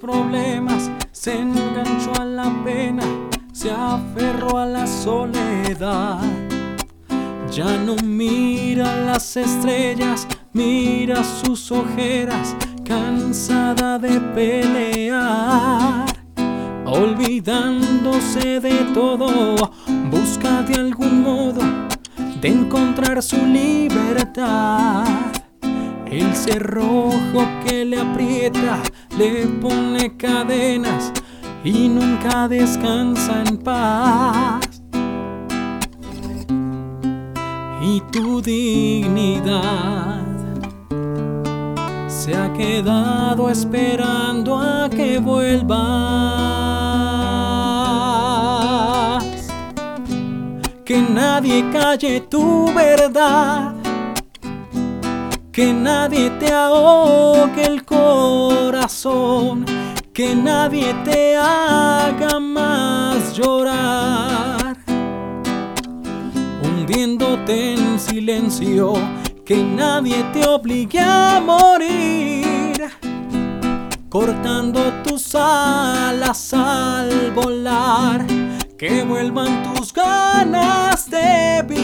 problemas, se enganchó a la pena, se aferró a la soledad. Ya no mira las estrellas, mira sus ojeras, cansada de pelear. Olvidándose de todo, busca de algún modo de encontrar su libertad. El cerrojo que le aprieta, le pone cadenas y nunca descansa en paz. Y tu dignidad se ha quedado esperando a que vuelvas. Que nadie calle tu verdad que nadie te ahogue el corazón, que nadie te haga más llorar, hundiéndote en silencio, que nadie te obligue a morir, cortando tus alas al volar, que vuelvan tus ganas de vivir.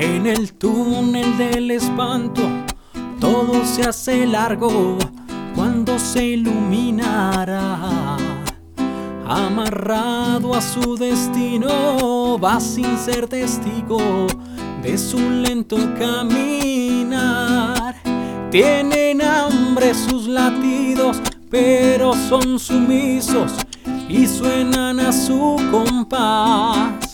En el túnel del espanto todo se hace largo cuando se iluminará. Amarrado a su destino va sin ser testigo de su lento caminar. Tienen hambre sus latidos, pero son sumisos y suenan a su compás.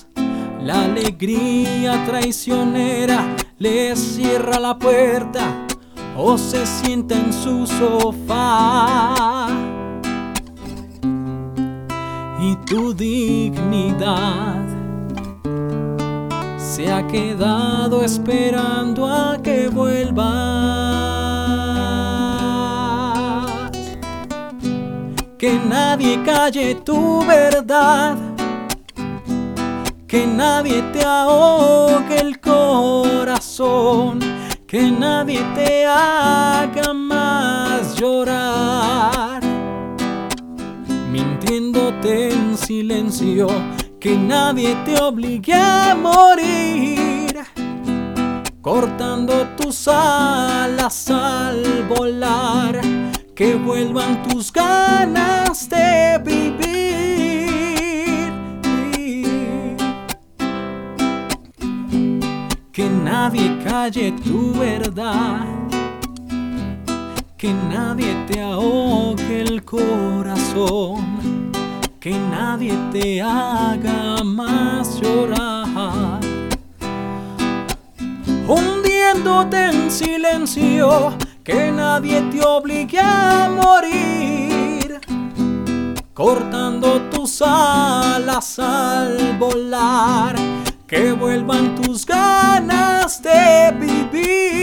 La alegría traicionera le cierra la puerta o se sienta en su sofá. Y tu dignidad se ha quedado esperando a que vuelvas. Que nadie calle tu verdad que nadie te ahogue el corazón, que nadie te haga más llorar, mintiéndote en silencio, que nadie te obligue a morir, cortando tus alas al volar, que vuelvan tus ganas de vivir. Nadie calle tu verdad, que nadie te ahogue el corazón, que nadie te haga más llorar, hundiéndote en silencio, que nadie te obligue a morir, cortando tus alas al volar que vuelvan tus ganas de vivir.